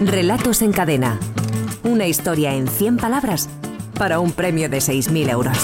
Relatos en cadena. Una historia en 100 palabras para un premio de 6.000 euros.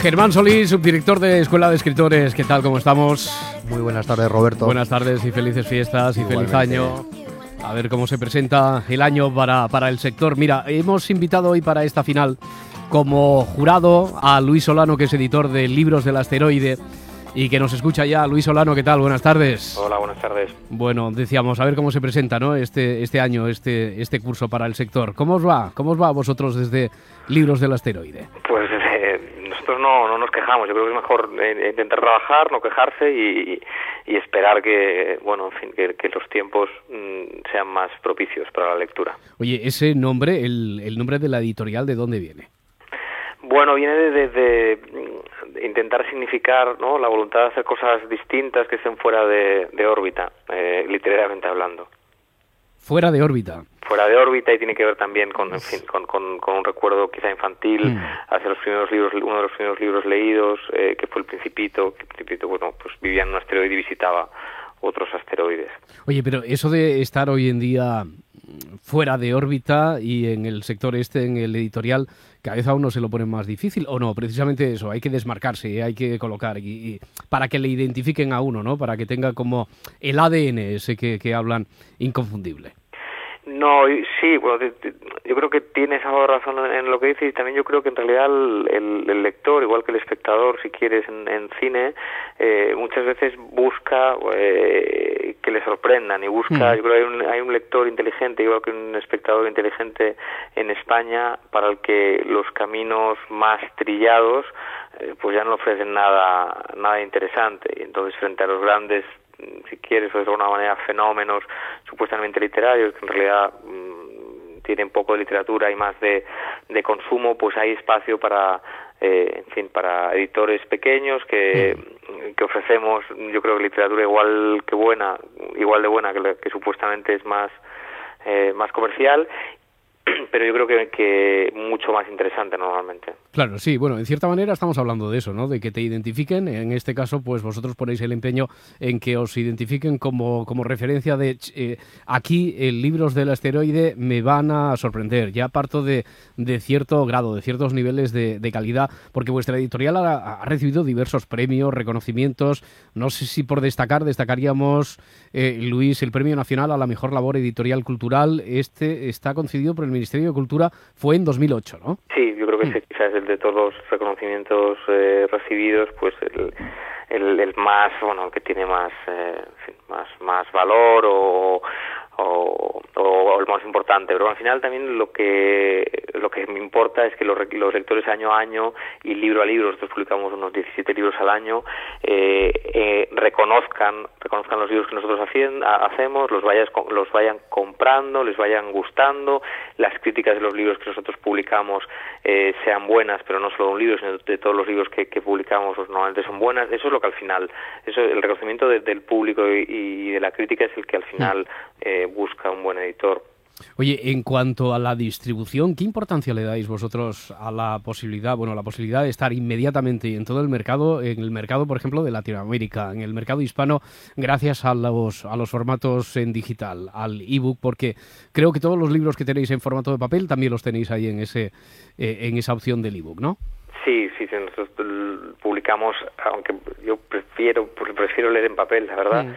Germán Solís, subdirector de Escuela de Escritores. ¿Qué tal? ¿Cómo estamos? Muy buenas tardes, Roberto. Buenas tardes y felices fiestas y feliz año. A ver cómo se presenta el año para, para el sector. Mira, hemos invitado hoy para esta final como jurado a Luis Solano, que es editor de Libros del Asteroide y que nos escucha ya. Luis Solano, ¿qué tal? Buenas tardes. Hola, buenas tardes. Bueno, decíamos, a ver cómo se presenta ¿no? este, este año, este, este curso para el sector. ¿Cómo os va? ¿Cómo os va a vosotros desde Libros del Asteroide? Pues eh, nosotros no, no nos quejamos. Yo creo que es mejor eh, intentar trabajar, no quejarse y, y esperar que, bueno, en fin, que, que los tiempos mm, sean más propicios para la lectura. Oye, ese nombre, el, el nombre de la editorial, ¿de dónde viene? Bueno, viene de, de- de, mm, intentar significar ¿no? la voluntad de hacer cosas distintas que estén fuera de, de órbita, eh, literariamente hablando. Fuera de órbita. fuera de órbita y tiene que ver también con, en fin, con, con, con un recuerdo quizá infantil Mm. hacia los primeros libros, uno de los primeros libros leídos, eh, que fue El Principito, que el Principito, bueno, pues vivía en un asteroide y visitaba otros asteroides. Oye, pero eso de estar hoy en día fuera de órbita y en el sector este, en el editorial, cada vez a uno se lo pone más difícil, ¿o no? Precisamente eso, hay que desmarcarse, hay que colocar, y, y para que le identifiquen a uno, ¿no? Para que tenga como el ADN ese que, que hablan inconfundible. No, sí, bueno, te- te- yo creo que tienes algo de razón en, lo que dices y también yo creo que en realidad el, el- el lector, igual que el espectador, si quieres, en, en cine, eh, muchas veces busca eh, que le sorprendan y busca, Mm. yo creo que hay un, hay un lector inteligente, igual que un espectador inteligente en España, para el que los caminos más trillados eh, pues ya no ofrecen nada, nada interesante y entonces frente a los grandes si quieres, o de alguna manera, fenómenos supuestamente literarios, que en realidad mm, tienen poco de literatura y más de, de consumo, pues hay espacio para, eh, en fin, para editores pequeños que, que ofrecemos, yo creo que literatura igual que buena, igual de buena que, que supuestamente es más, eh, más comercial, pero yo creo que, mucho más interesante normalmente. Claro, sí, bueno, en cierta manera estamos hablando de eso, ¿no? De que te identifiquen, en este caso, pues vosotros ponéis el empeño en que os identifiquen como, como referencia de eh, aquí en libros del asteroide me van a sorprender. Ya parto de, de cierto grado, de ciertos niveles de, calidad, porque vuestra editorial ha, ha recibido diversos premios, reconocimientos. No sé si por destacar, destacaríamos, eh, Luis, el Premio Nacional a la Mejor Labor Editorial Cultural. Este está concedido por el Ministerio de Cultura, fue en 2008, ¿no? Sí, yo creo que ese quizás el de todos los reconocimientos eh, recibidos, pues el, el, el más, bueno, el que tiene más, eh, en fin, más, más valor o, o, o el más importante. Pero al final también lo que lo que me importa es que los, los lectores año a año y libro a libro, nosotros publicamos unos 17 libros al año, eh, eh, reconozcan reconozcan los libros que nosotros hacien- ha- hacemos, los vayas los vayan comprando, les vayan gustando, las críticas de los libros que nosotros publicamos eh, sean buenas, pero no solo de un libro, sino de todos los libros que, que publicamos, pues, normalmente son buenas. Eso es lo que al final, eso el reconocimiento de- del público y, y de la crítica es el que al final eh, busca un buen editor. Oye, en cuanto a la distribución, ¿qué importancia le dais vosotros a la posibilidad, bueno, la posibilidad de estar inmediatamente en todo el mercado, en el mercado, por ejemplo, de Latinoamérica, en el mercado hispano, gracias a los, a los formatos en digital, al ebook, porque creo que todos los libros que tenéis en formato de papel también los tenéis ahí en ese, eh, en esa opción del ebook, ¿no? Sí, sí, sí, nosotros l- publicamos, aunque yo prefiero prefiero leer en papel, la verdad,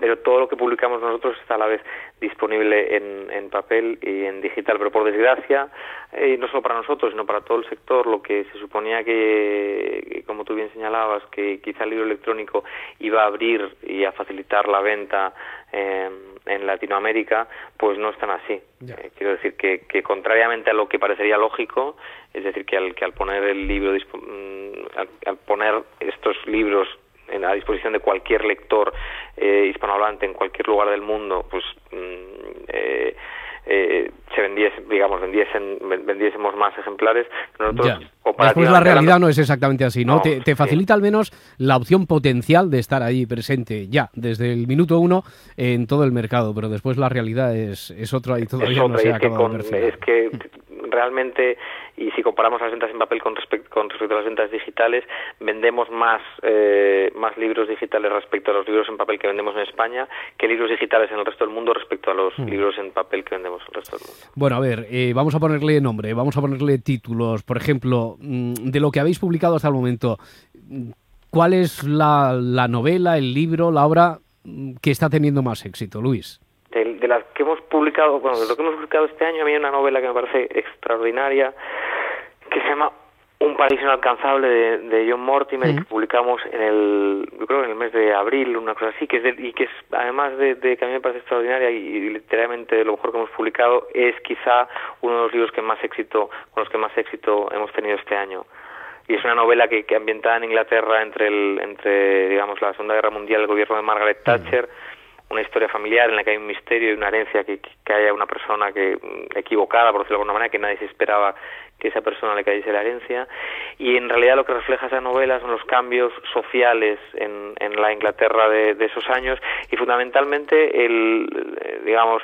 pero todo lo que publicamos nosotros está a la vez disponible en, en papel y en digital, pero por desgracia, eh, no solo para nosotros, sino para todo el sector, lo que se suponía que, como tú bien señalabas, que quizá el libro electrónico iba a abrir y a facilitar la venta eh, en Latinoamérica, pues no es tan así. Eh, quiero decir que, que contrariamente a lo que parecería lógico, es decir, que al, que al poner el libro, mm, al, al poner estos libros en, a disposición de cualquier lector eh, hispanohablante en cualquier lugar del mundo, pues mm, eh, eh, se vendiese, digamos, vendiesen, ven- vendiésemos más ejemplares. Nosotros. Después la realidad no es exactamente así, ¿no? No, te, te sí. facilita al menos la opción potencial de estar ahí presente ya, desde el minuto uno en todo el mercado, pero después la realidad es, es otra y todavía es no otra, se ha es que, con- es que realmente, y si comparamos las ventas en papel con, respect- con respecto a las ventas digitales, vendemos más, eh, más libros digitales respecto a los libros en papel que vendemos en España que libros digitales en el resto del mundo respecto a los libros en papel que vendemos en el resto del mundo. Bueno, a ver, eh, vamos a ponerle nombre, vamos a ponerle títulos. Por ejemplo, mm, de lo que habéis publicado hasta el momento, mm, ¿cuál es la, la novela, el libro, la obra mm, que está teniendo más éxito, Luis? De, las que hemos publicado, bueno, de lo que hemos publicado este año, a mí hay una novela que me parece extraordinaria, que se llama Un paraíso inalcanzable de, de John Mortimer, que publicamos en el, yo creo en el mes de abril, una cosa así, que es de- y que es, además de, de que a mí me parece extraordinaria y, y literalmente de lo mejor que hemos publicado, es quizá uno de los libros que más éxito, con los que más éxito hemos tenido este año. Y es una novela que, que ambientada en Inglaterra entre el, entre digamos la Segunda Guerra Mundial el gobierno de Margaret Thatcher una historia familiar en la que hay un misterio y una herencia que, que- haya una persona que mm, equivocada por decirlo de alguna manera que nadie se esperaba que esa persona le cayese la herencia. Y en realidad lo que refleja esa novela son los cambios sociales en, en la Inglaterra de, de esos años y fundamentalmente el eh, digamos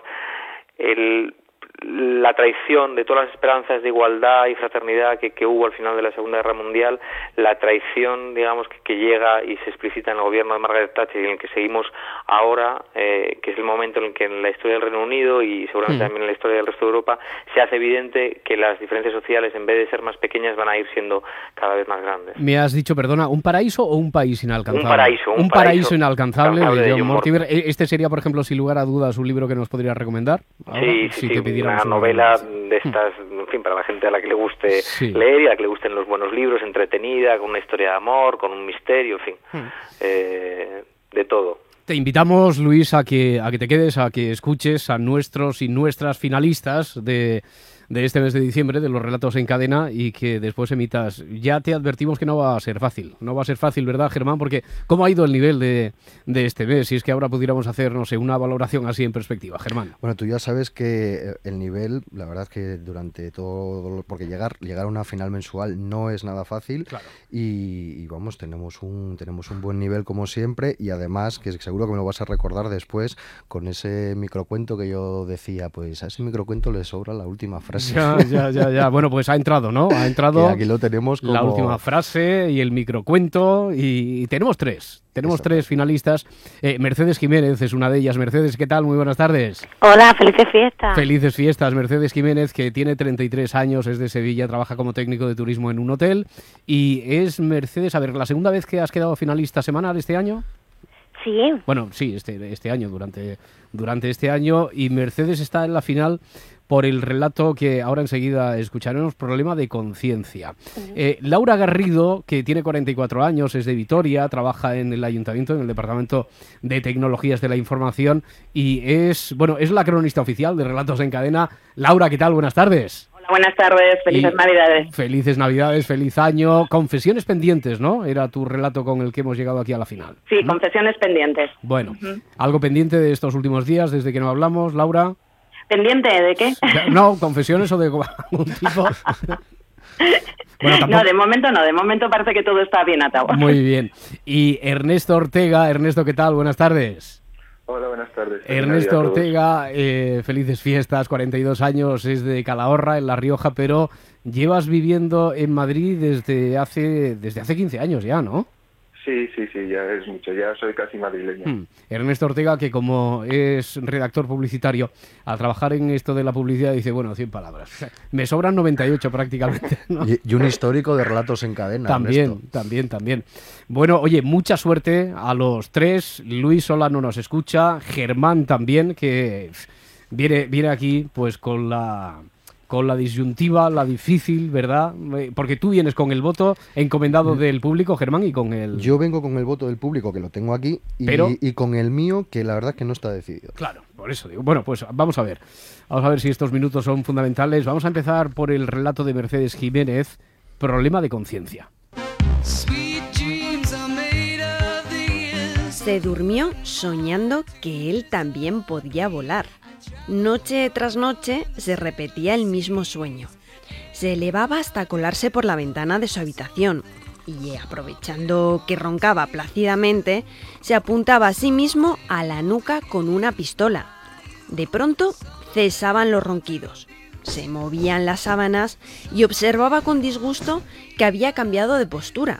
el la traición de todas las esperanzas de igualdad y fraternidad que, que hubo al final de la Segunda Guerra Mundial, la traición, digamos, que, que llega y se explicita en el gobierno de Margaret Thatcher y en el que seguimos ahora, eh, que es el momento en el que en la historia del Reino Unido y seguramente Mm. también en la historia del resto de Europa se hace evidente que las diferencias sociales, en vez de ser más pequeñas, van a ir siendo cada vez más grandes. Me has dicho, perdona, ¿un paraíso o un país inalcanzable? Un paraíso, un paraíso, paraíso inalcanzable inalcanzable de de John John Mortimer. E- Este sería, por ejemplo, sin lugar a dudas, un libro que nos podrías recomendar. ahora, Sí, si sí, te sí, pidiéramos una novela de estas, en fin, para la gente a la que le guste Sí. leer y a la que le gusten los buenos libros, entretenida, con una historia de amor, con un misterio, en fin, Hmm. eh, de todo. Te invitamos, Luis, a que, a que te quedes, a que escuches a nuestros y nuestras finalistas de, de este mes de diciembre, de los relatos en cadena, y que después emitas. Ya te advertimos que no va a ser fácil. No va a ser fácil, ¿verdad, Germán? Porque ¿cómo ha ido el nivel de, de este mes? Si es que ahora pudiéramos hacer, no sé, una valoración así en perspectiva, Germán. Bueno, tú ya sabes que eh, el nivel, la verdad es que durante todo, porque llegar, llegar a una final mensual no es nada fácil Claro. y, y vamos, tenemos un, tenemos un buen nivel como siempre y además que seguro que me lo vas a recordar después con ese microcuento que yo decía, pues a ese microcuento le sobra la última frase. Ya, ya, ya, ya. Bueno, pues ha entrado, ¿no? Ha entrado aquí lo tenemos como... la última frase y el microcuento y, y tenemos tres. Tenemos tres finalistas. Eh, Mercedes Jiménez es una de ellas. Mercedes, ¿qué tal? Muy buenas tardes. Hola, felices fiestas. Felices fiestas, Mercedes Jiménez, que tiene 33 años, es de Sevilla, trabaja como técnico de turismo en un hotel. Y es Mercedes, a ver, ¿la segunda vez que has quedado finalista semanal este año? Sí, Bueno, sí, este, este año, durante, durante este año. Y Mercedes está en la final por el relato que ahora enseguida escucharemos, Problema de Conciencia. Eh, Laura Garrido, que tiene 44 años, es de Vitoria, trabaja en el ayuntamiento, en el Departamento de Tecnologías de la Información y es, bueno, es la cronista oficial de Relatos en Cadena. Laura, ¿qué tal? Buenas tardes. Hola, buenas tardes, felices Y- Navidades. Felices Navidades, feliz año. Confesiones pendientes, ¿no? Era tu relato con el que hemos llegado aquí a la final. Sí, confesiones pendientes. Bueno, algo pendiente de estos últimos días, desde que no hablamos, Laura. ¿Pendiente de qué? No, confesiones o de algún tipo. Bueno, tampoco- No, de momento no, de momento parece que todo está bien atado. Muy bien. Y Ernesto Ortega, Ernesto, ¿qué tal? Buenas tardes. Hola, buenas tardes. Feliz Ernesto. Ortega, eh, felices fiestas, 42 años, es de Calahorra, en La Rioja, pero llevas viviendo en Madrid desde hace, desde hace 15 años ya, ¿no? Sí, sí, sí, ya es mucho, ya soy casi madrileño. Hmm. Ernesto Ortega, que como es redactor publicitario, al trabajar en esto de la publicidad, dice, bueno, 100 palabras. Me sobran 98 prácticamente. ¿no? Y, y un histórico de relatos en cadena. También, Ernesto. también, también. Bueno, oye, mucha suerte a los tres. Luis Solano nos escucha, Germán también, que viene, viene aquí pues con la con la disyuntiva, la difícil, ¿verdad? Eh, Porque tú vienes con el voto encomendado del público, Germán, y con el... Yo vengo con el voto del público, que lo tengo aquí, y, Pero- y con el mío, que la verdad que no está decidido. Claro, por eso digo. Bueno, pues vamos a ver. Vamos a ver si estos minutos son fundamentales. Vamos a empezar por el relato de Mercedes Jiménez, Problema de conciencia. Se durmió soñando que él también podía volar. Noche tras noche se repetía el mismo sueño. Se elevaba hasta colarse por la ventana de su habitación y, aprovechando que roncaba plácidamente, se apuntaba a sí mismo a la nuca con una pistola. De pronto cesaban los ronquidos. se movían las sábanas y observaba con disgusto que había cambiado de postura.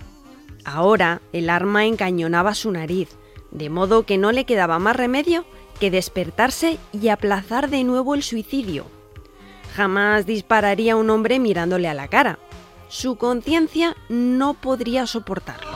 Ahora el arma encañonaba su nariz, de modo que no le quedaba más remedio que despertarse y aplazar de nuevo el suicidio. Jamás dispararía un hombre mirándole a la cara. Su conciencia no podría soportarlo.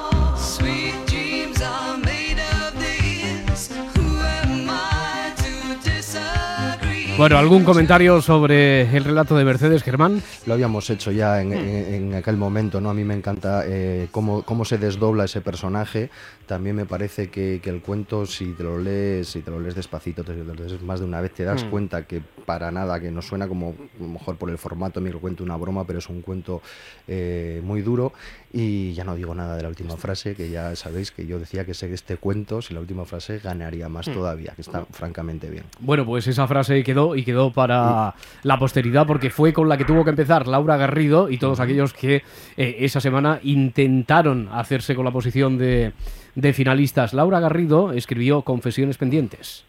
Bueno, ¿algún comentario sobre el relato de Mercedes, Germán? Lo habíamos hecho ya en, Mm. en- en aquel momento, ¿no? A mí me encanta eh, cómo, cómo se desdobla ese personaje. También me parece que, que el cuento, si te lo lees, si te lo lees despacito, te lo lees más de una vez, te das Mm. cuenta que para nada, que no suena como, a lo mejor por el formato, me cuento una broma, pero es un cuento eh, muy duro. Y ya no digo nada de la última frase, que ya sabéis que yo decía que este cuento, si la última frase ganaría más Mm. todavía, que está francamente bien. Bueno, pues esa frase quedó y quedó para la posteridad porque fue con la que tuvo que empezar Laura Garrido y todos aquellos que eh, esa semana intentaron hacerse con la posición de, de finalistas. Laura Garrido escribió Confesiones pendientes.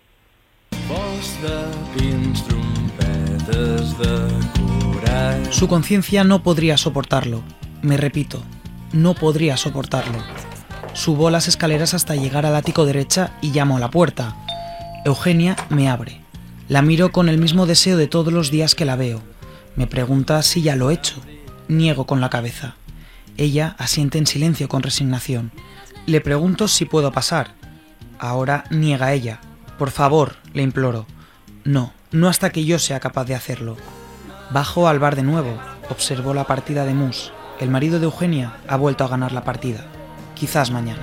Su conciencia no podría soportarlo. Me repito, no podría soportarlo. Subo las escaleras hasta llegar al ático derecha y llamo a la puerta. Eugenia me abre. La miro con el mismo deseo de todos los días que la veo. Me pregunta si ya lo he hecho. Niego con la cabeza. Ella asiente en silencio con resignación. Le pregunto si puedo pasar. Ahora niega ella. Por favor, le imploro. No, no hasta que yo sea capaz de hacerlo. Bajo al bar de nuevo. Observo la partida de Mus. El marido de Eugenia ha vuelto a ganar la partida. Quizás mañana.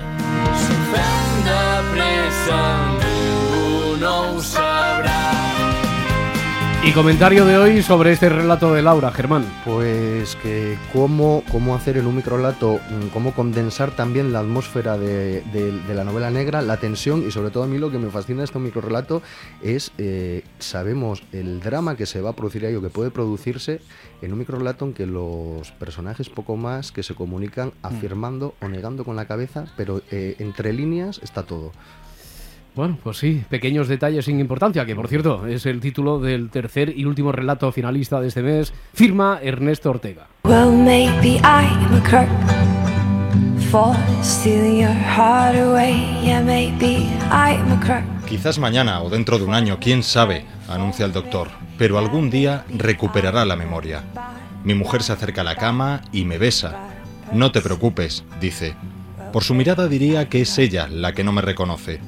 Y comentario de hoy sobre este relato de Laura, Germán. Pues que cómo, cómo hacer en un microlato, mm, cómo condensar también la atmósfera de, de- de la novela negra, la tensión y sobre todo a mí lo que me fascina de este microrelato es, eh, sabemos el drama que se va a producir ahí o que puede producirse en un microrelato en que los personajes poco más que se comunican afirmando o negando con la cabeza, pero eh, entre líneas está todo. Bueno, pues sí, pequeños detalles sin importancia, que por cierto es el título del tercer y último relato finalista de este mes. Firma Ernesto Ortega. Well, maybe I'm a crook for stealing your heart away. Yeah, maybe I'm a crook. Quizás mañana o dentro de un año, quién sabe, anuncia el doctor, pero algún día recuperará la memoria. Mi mujer se acerca a la cama y me besa. No te preocupes, dice. Por su mirada diría que es ella la que no me reconoce.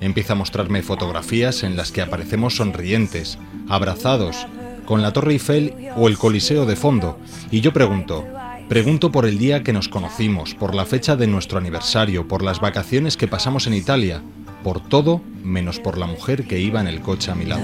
Empieza a mostrarme fotografías en las que aparecemos sonrientes, abrazados, con la Torre Eiffel o el Coliseo de fondo, y yo pregunto, pregunto por el día que nos conocimos, por la fecha de nuestro aniversario, por las vacaciones que pasamos en Italia, por todo menos por la mujer que iba en el coche a mi lado.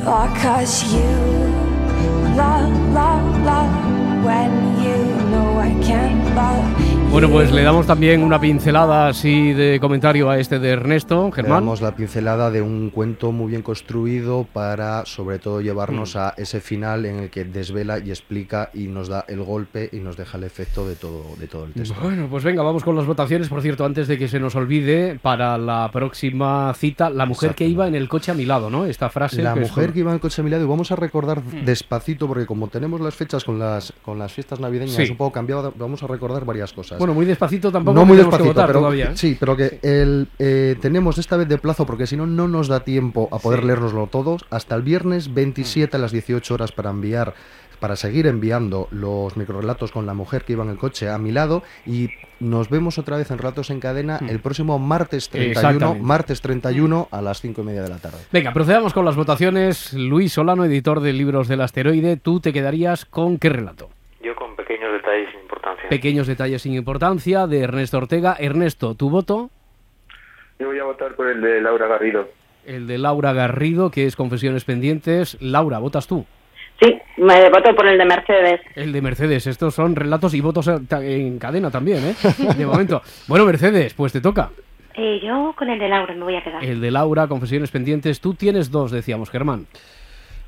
Bueno, pues le damos también una pincelada así de comentario a este de Ernesto, Le Germán. damos la pincelada de un cuento muy bien construido para sobre todo llevarnos Mm. a ese final en el que desvela y explica y nos da el golpe y nos deja el efecto de todo, de todo el texto. Bueno, pues venga, vamos con las votaciones. Por cierto, antes de que se nos olvide, para la próxima cita, la mujer que iba en el coche a mi lado, ¿no? Esta frase. La que mujer que iba en el coche a mi lado, y vamos a recordar Mm. despacito, porque como tenemos las fechas con las, con las fiestas navideñas Sí. un poco cambiadas, vamos a recordar varias cosas. Bueno, muy despacito tampoco no muy que despacito, votar pero todavía. ¿eh? sí, pero que el, eh, tenemos esta vez de plazo, porque si no, no nos da tiempo a poder Sí. leérnoslo todos, hasta el viernes 27 a las 18 horas para enviar para seguir enviando los microrelatos con la mujer que iba en el coche a mi lado y nos vemos otra vez en Relatos en Cadena el próximo martes 31, Exactamente. martes 31 a las 5 y media de la tarde. Venga, procedamos con las votaciones. Luis Solano, editor de Libros del Asteroide, ¿tú te quedarías con qué relato? Yo con pequeños detalles sin importancia. Pequeños detalles sin importancia de Ernesto Ortega. Ernesto, ¿tu voto? Yo voy a votar por el de Laura Garrido. El de Laura Garrido, que es Confesiones Pendientes. Laura, ¿votas tú? Sí, me voto por el de Mercedes. El de Mercedes. Estos son relatos y votos en en cadena también, ¿eh? De momento. Bueno, Mercedes, pues te toca. Eh, yo con el de Laura me voy a quedar. El de Laura, Confesiones Pendientes. Tú tienes dos, decíamos, Germán.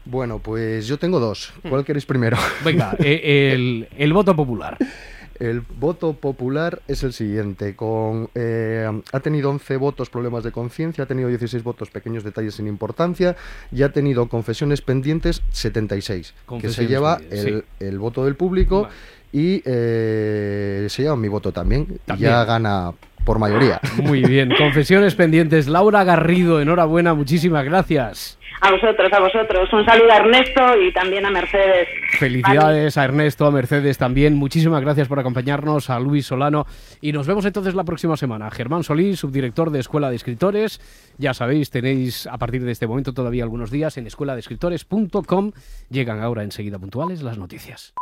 Bueno, pues yo tengo dos. ¿Cuál queréis primero? Venga, eh, el, el voto popular. El voto popular es el siguiente. Con, eh, ha tenido 11 votos problemas de conciencia, ha tenido 16 votos pequeños detalles sin importancia y ha tenido confesiones pendientes 76, que se lleva el, el, voto del público y eh, se lleva mi voto también, también. Ya gana por mayoría. Muy bien, confesiones pendientes. Laura Garrido, enhorabuena, muchísimas gracias. A vosotros, a vosotros. Un saludo a Ernesto y también a Mercedes. Felicidades a Ernesto, a Mercedes también. Muchísimas gracias por acompañarnos, a Luis Solano. Y nos vemos entonces la próxima semana. Germán Solís, subdirector de Escuela de Escritores. Ya sabéis, tenéis a partir de este momento todavía algunos días en escueladescritores.com. Llegan ahora enseguida puntuales las noticias.